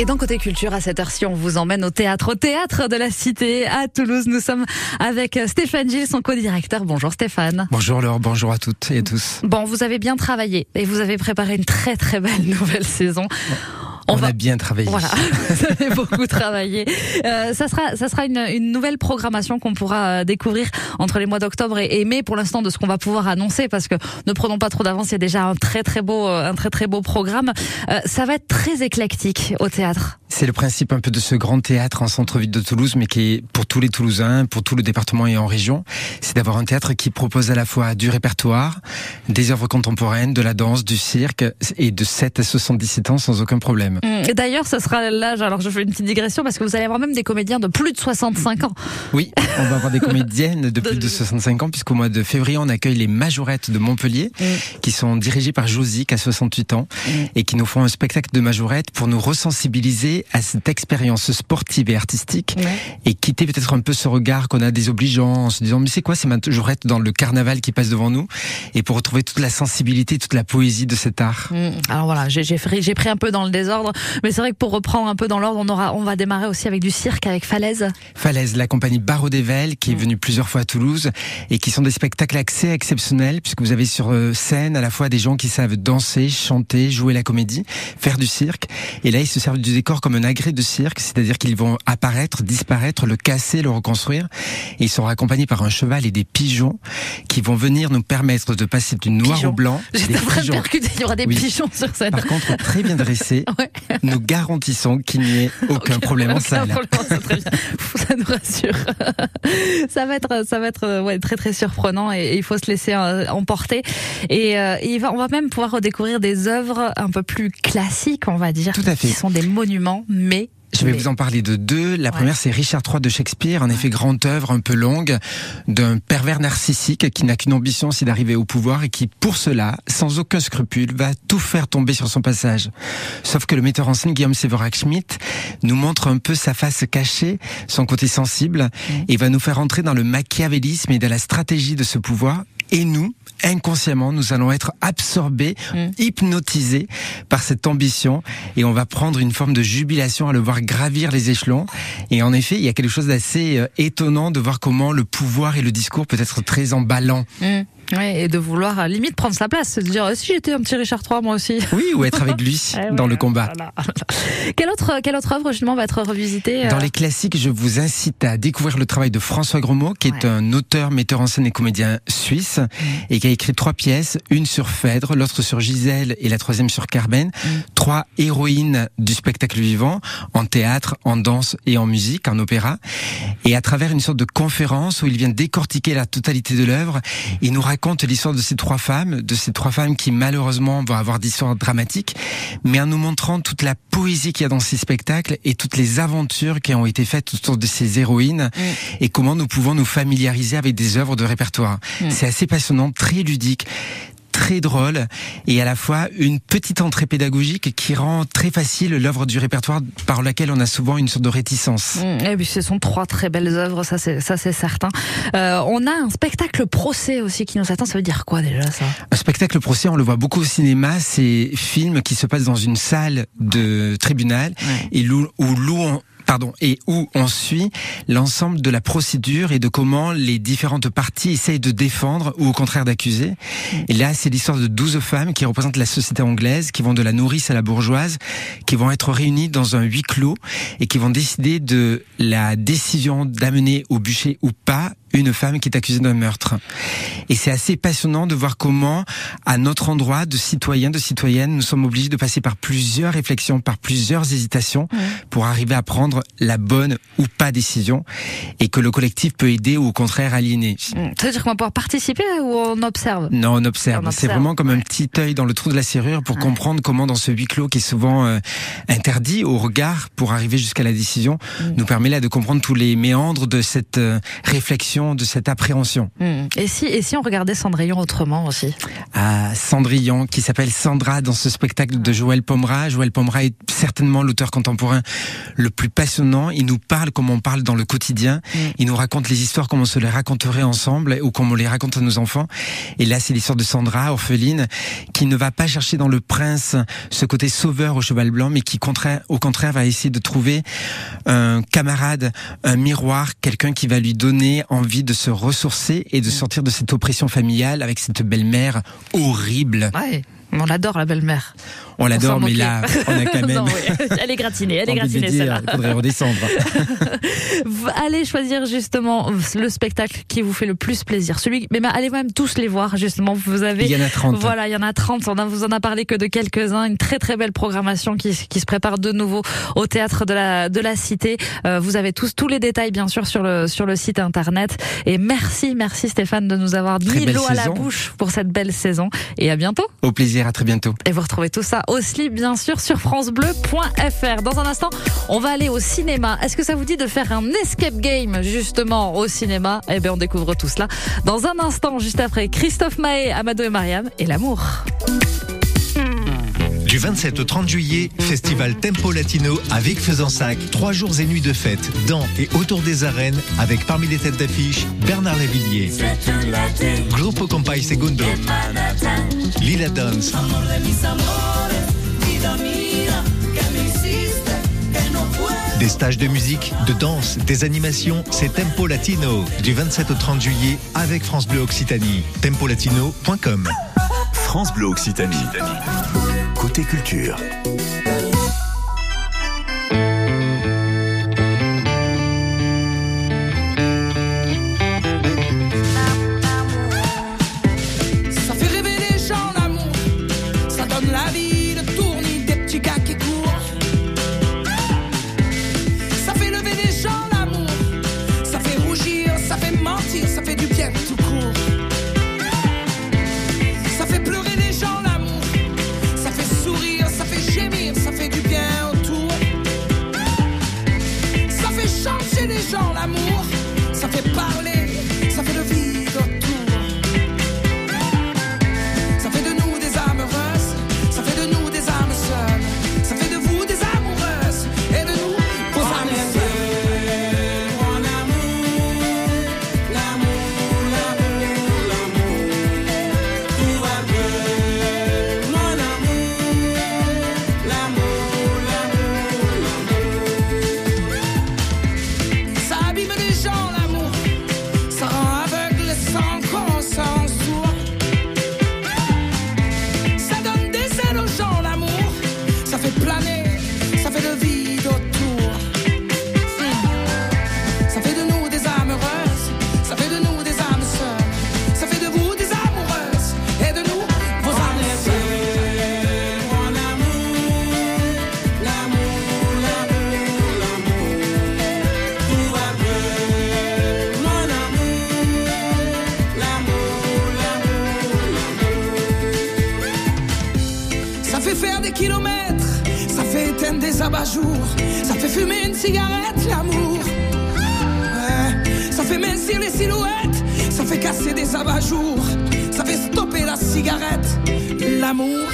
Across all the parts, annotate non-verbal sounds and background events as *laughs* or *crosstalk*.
Et dans Côté Culture, à cette heure-ci, on vous emmène au théâtre, au théâtre de la Cité à Toulouse. Nous sommes avec Stéphane Gilles, son co-directeur. Bonjour Stéphane. Bonjour Laure, bonjour à toutes et à tous. Bon, vous avez bien travaillé et vous avez préparé une très très belle *laughs* nouvelle saison. On, va... a bien travaillé. Voilà, *laughs* *laughs* vous avez beaucoup travaillé. Euh, ça sera, ça sera une, une nouvelle programmation qu'on pourra euh, découvrir entre les mois d'octobre et, et, mai. Pour l'instant, de ce qu'on va pouvoir annoncer, parce que ne prenons pas trop d'avance. Il y a déjà un très très beau, euh, un très très beau programme. Euh, ça va être très éclectique au théâtre. C'est le principe un peu de ce grand théâtre en centre-ville de Toulouse, mais qui est pour tous les Toulousains, pour tout le département et en région. C'est d'avoir un théâtre qui propose à la fois du répertoire, des œuvres contemporaines, de la danse, du cirque, et de 7 à 77 ans sans aucun problème. Et d'ailleurs, ce sera l'âge, alors je fais une petite digression, parce que vous allez avoir même des comédiens de plus de 65 ans. Oui, on va avoir des comédiennes de *laughs* plus de 65 ans, puisqu'au mois de février, on accueille les majorettes de Montpellier, mm. qui sont dirigées par Josique à 68 ans, mm. et qui nous font un spectacle de majorettes pour nous ressensibiliser à cette expérience sportive et artistique et quitter peut-être un peu ce regard qu'on a désobligeant en se disant mais c'est quoi ces majorettes dans le carnaval qui passe devant nous? Et pour retrouver toute la sensibilité, toute la poésie de cet art. Alors voilà, j'ai j'ai pris un peu dans le désordre, mais c'est vrai que pour reprendre un peu dans l'ordre, on aura on va démarrer aussi avec du cirque avec Falaise. Falaise, la compagnie Barreau d'Evel qui est venue plusieurs fois à Toulouse et qui sont des spectacles accès exceptionnels puisque vous avez sur euh, scène à la fois des gens qui savent danser, chanter, jouer la comédie, faire du cirque et là ils se servent du décor comme un agrès de cirque, c'est-à-dire qu'ils vont apparaître, disparaître, le casser, le reconstruire. Et ils seront accompagnés par un cheval et des pigeons qui vont venir nous permettre de passer du noir pigeons. au blanc. J'étais en train de percuter, il y aura des oui. pigeons sur scène. Par contre, très bien dressés, *laughs* ouais. Nous garantissons qu'il n'y ait aucun, *laughs* aucun problème en salle. ça nous rassure. *laughs* ça va être, ça va être ouais, très très surprenant et, et il faut se laisser euh, emporter. Et, euh, et va, on va même pouvoir redécouvrir des œuvres un peu plus classiques, on va dire, Tout à fait. qui sont des monuments, mais je vais vous en parler de deux. La ouais. première, c'est Richard III de Shakespeare, en effet grande œuvre, un peu longue, d'un pervers narcissique qui n'a qu'une ambition, c'est d'arriver au pouvoir et qui, pour cela, sans aucun scrupule, va tout faire tomber sur son passage. Sauf que le metteur en scène, Guillaume Séverac Schmitt, nous montre un peu sa face cachée, son côté sensible, et va nous faire entrer dans le machiavélisme et dans la stratégie de ce pouvoir. Et nous, inconsciemment, nous allons être absorbés, mmh. hypnotisés par cette ambition et on va prendre une forme de jubilation à le voir gravir les échelons. Et en effet, il y a quelque chose d'assez euh, étonnant de voir comment le pouvoir et le discours peut être très emballant. Mmh. Ouais, et de vouloir à limite prendre sa place, se dire si j'étais un petit Richard III moi aussi. Oui, ou être avec lui ouais, *laughs* dans le combat. Voilà. *laughs* quelle autre quelle autre œuvre justement va être revisitée euh... Dans les classiques, je vous incite à découvrir le travail de François Grosmont, qui est un auteur, metteur en scène et comédien suisse, mmh. et qui a écrit trois pièces, une sur Phèdre, l'autre sur Gisèle et la troisième sur Carmen. Mmh. Trois héroïnes du spectacle vivant, en théâtre, en danse et en musique, en opéra. Et à travers une sorte de conférence où il vient décortiquer la totalité de l'œuvre, il nous raconte l'histoire de ces trois femmes, de ces trois femmes qui malheureusement vont avoir d'histoires dramatiques, mais en nous montrant toute la poésie qu'il y a dans ces spectacles et toutes les aventures qui ont été faites autour de ces héroïnes mm. et comment nous pouvons nous familiariser avec des œuvres de répertoire. Mm. C'est assez passionnant, très ludique très drôle et à la fois une petite entrée pédagogique qui rend très facile l'œuvre du répertoire par laquelle on a souvent une sorte de réticence. Mmh, et puis ce sont trois très belles œuvres, ça c'est ça c'est certain. Euh, on a un spectacle procès aussi qui nous attend. Ça veut dire quoi déjà ça? Un spectacle procès, on le voit beaucoup au cinéma. C'est film qui se passe dans une salle de tribunal ouais. et où, où l'on pardon, et où on suit l'ensemble de la procédure et de comment les différentes parties essayent de défendre ou au contraire d'accuser. Et là, c'est l'histoire de 12 femmes qui représentent la société anglaise, qui vont de la nourrice à la bourgeoise, qui vont être réunies dans un huis clos et qui vont décider de la décision d'amener au bûcher ou pas une femme qui est accusée d'un meurtre. Et c'est assez passionnant de voir comment, à notre endroit de citoyens, de citoyennes, nous sommes obligés de passer par plusieurs réflexions, par plusieurs hésitations pour arriver à prendre la bonne ou pas décision et que le collectif peut aider ou au contraire aliéner. Mmh. Ça veut dire qu'on va pouvoir participer ou on observe? Non, on observe. observe. C'est vraiment comme ouais. un petit œil dans le trou de la serrure pour ouais. comprendre comment dans ce huis clos qui est souvent euh, interdit au regard pour arriver jusqu'à la décision, mmh. nous permet là de comprendre tous les méandres de cette euh, réflexion de cette appréhension. Mmh. Et si et si on regardait Cendrillon autrement aussi? Ah, Cendrillon qui s'appelle Sandra dans ce spectacle de Joël Pomera. Joël Pomera est certainement l'auteur contemporain le plus passionnant. Il nous parle comme on parle dans le quotidien. Mm. Il nous raconte les histoires comme on se les raconterait ensemble ou comme on les raconte à nos enfants. Et là, c'est l'histoire de Sandra, orpheline, qui ne va pas chercher dans le prince ce côté sauveur au cheval blanc, mais qui au contraire va essayer de trouver un camarade, un miroir, quelqu'un qui va lui donner envie de se ressourcer et de sortir de cette oppression familiale avec cette belle-mère horrible. On l'adore, la belle-mère. On l'adore, mais là, on a quand *laughs* même. *laughs* Elle est gratinée, elle est *laughs* gratinée, celle-là. Il faudrait redescendre. allez choisir justement le spectacle qui vous fait le plus plaisir. Celui, mais allez même tous les voir, justement. Vous avez. Il y en a 30. Voilà, il y en a 30. On a, vous en a parlé que de quelques-uns. Une très très belle programmation qui, qui se prépare de nouveau au théâtre de la, de la Cité. Euh, vous avez tous, tous les détails, bien sûr, sur le, sur le site internet. Et merci, merci Stéphane de nous avoir mis l'eau à la bouche pour cette belle saison. Et à bientôt. Au plaisir, très bientôt. Et vous retrouvez tout ça aussi, bien sûr, sur FranceBleu.fr. Dans un instant, on va aller au cinéma. Est-ce que ça vous dit de faire un escape game, justement, au cinéma? Eh bien, on découvre tout cela dans un instant, juste après Christophe Mahé, Amado et Mariam et l'amour. Du 27 au 30 juillet, festival Tempo Latino avec Faisansac. Trois jours et nuits de fête dans et autour des arènes avec parmi les têtes d'affiche Bernard Lavillier, Grupo Compay Segundo, Lila Dance. Des stages de musique, de danse, des animations, c'est Tempo Latino. Du 27 au 30 juillet avec France Bleu Occitanie. Tempolatino.com France Bleu Occitanie. Côté culture. faire des kilomètres, ça fait éteindre des abat-jours, ça fait fumer une cigarette, l'amour. Ça fait mincir les silhouettes, ça fait casser des abat-jours, ça fait stopper la cigarette, l'amour.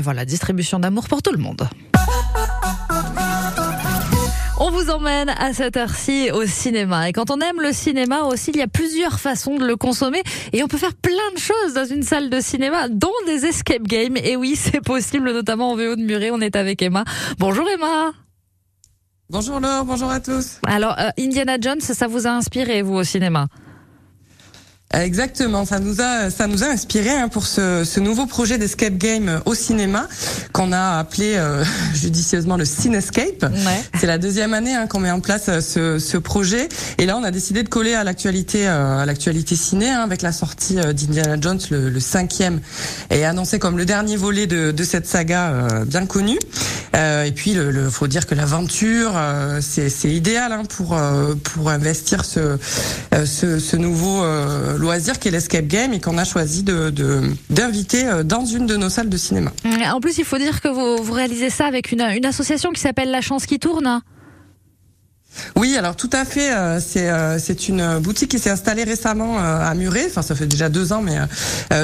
Voilà, distribution d'amour pour tout le monde. On vous emmène à cette heure-ci au cinéma. Et quand on aime le cinéma aussi, il y a plusieurs façons de le consommer. Et on peut faire plein de choses dans une salle de cinéma, dont des escape games. Et oui, *laughs* c'est possible, notamment en VO de Muret. On est avec Emma. Bonjour Emma. Bonjour Laure, bonjour à tous. Alors, euh, Indiana Jones, ça vous a inspiré, vous, au cinéma? Exactement, ça nous a ça nous a inspiré hein, pour ce, ce, nouveau projet d'escape game au cinéma qu'on a appelé euh, *laughs* judicieusement le Cinescape. Ouais. C'est la deuxième année hein, qu'on met en place euh, ce, ce, projet et là on a décidé de coller à l'actualité euh, à l'actualité ciné hein, avec la sortie d'Indiana Jones le, le, cinquième et annoncé comme le dernier volet de, de cette saga bien connue. et puis le, le, faut dire que l'aventure c'est idéal hein, pour pour investir ce ce, ce nouveau loisir qui est l'escape game et qu'on a choisi de d'inviter euh, dans une de nos salles de cinéma. En plus, il faut dire que vous, vous réalisez ça avec une, une association qui s'appelle La Chance qui tourne. Oui, alors tout à fait. Euh, c'est euh, c'est une boutique qui s'est installée récemment euh, à Muret. Enfin, ça fait déjà deux ans, mais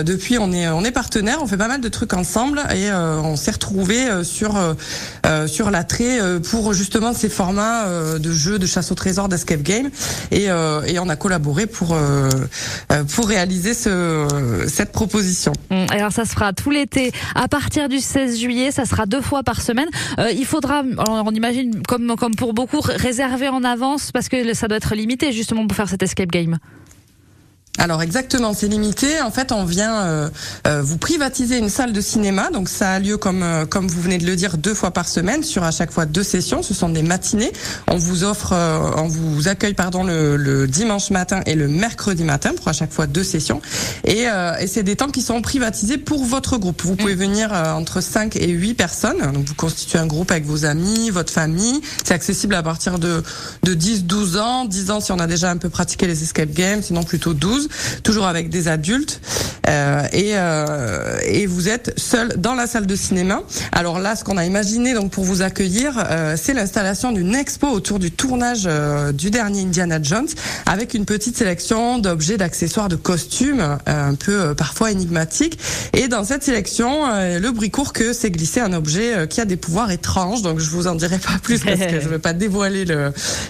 depuis on est on est partenaire. On fait pas mal de trucs ensemble et on s'est retrouvé sur sur l'attrait pour justement ces formats de jeux de chasse au trésor, d'escape game et et on a collaboré pour pour réaliser ce cette proposition. Hum, alors ça se fera tout l'été à partir du 16 juillet. Ça sera deux fois par semaine. il faudra, on imagine comme comme pour beaucoup réserver en avance parce que ça doit être limité justement pour faire cet escape game alors exactement, c'est limité. En fait, on vient euh, euh, vous privatiser une salle de cinéma. Donc ça a lieu comme euh, comme vous venez de le dire deux fois par semaine sur à chaque fois deux sessions. Ce sont des matinées. On vous offre, on vous accueille pardon le, le, dimanche matin et le mercredi matin pour à chaque fois deux sessions. Et, et c'est des temps qui sont privatisés pour votre groupe. Vous pouvez venir entre 5 et 8 personnes. Donc vous constituez un groupe avec vos amis, votre famille. C'est accessible à partir de de 10, 12 ans, 10 ans si on a déjà un peu pratiqué les escape games, sinon plutôt 12 toujours avec des adultes. Euh, et, euh, et vous êtes seul dans la salle de cinéma. Alors là, ce qu'on a imaginé donc pour vous accueillir, euh, c'est l'installation d'une expo autour du tournage du dernier Indiana Jones, avec une petite sélection d'objets, d'accessoires, de costumes, un peu parfois énigmatiques. Et dans cette sélection, le bruit court que c'est glissé un objet qui a des pouvoirs étranges. Donc je vous en dirai pas plus parce que je veux pas dévoiler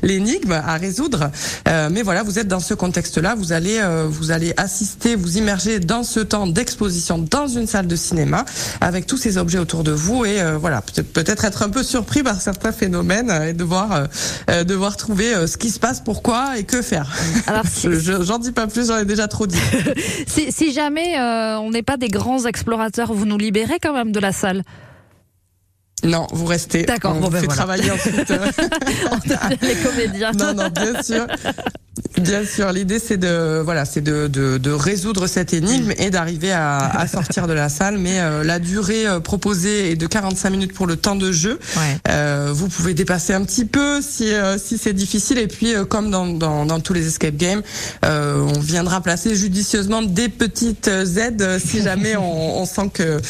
l'énigme à résoudre. mais voilà, vous êtes dans ce contexte-là, vous allez vous allez assister, vous immerger dans temps d'exposition dans une salle de cinéma avec tous ces objets autour de vous et euh, voilà peut-être peut-être être un peu surpris par certains phénomènes et devoir euh, euh devoir trouver euh, ce qui se passe, pourquoi et que faire. Alors *laughs* j'en dis pas plus, j'en ai déjà trop dit. *laughs* si, si, jamais on n'est pas des grands explorateurs, vous nous libérez quand même de la salle? Non, vous restez. D'accord, on bon ben fait travailler ensuite. *laughs* on les comédiens. Non, non, bien sûr. Bien sûr, l'idée c'est de voilà, c'est de, de, de, résoudre cette énigme et d'arriver à, à, *laughs* sortir de la salle. Mais euh, la durée euh, proposée est de 45 minutes pour le temps de jeu. Ouais. Euh, vous pouvez dépasser un petit peu si euh, si c'est difficile. Et puis comme dans, dans, dans, tous les escape games, on viendra placer judicieusement des petites aides si *laughs* jamais on, on sent que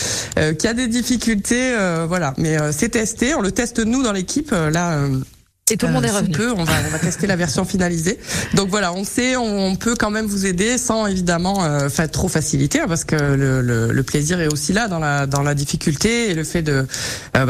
qu'il y a des difficultés. voilà, mais c'est testé. On le teste nous dans l'équipe là. Et tout le monde est euh, revenu. Peu, on va, on va tester la version finalisée. Donc voilà, on sait, on peut quand même vous aider sans évidemment euh, trop faciliter, hein, parce que le, le, le, plaisir est aussi là dans la dans la difficulté et le fait de euh,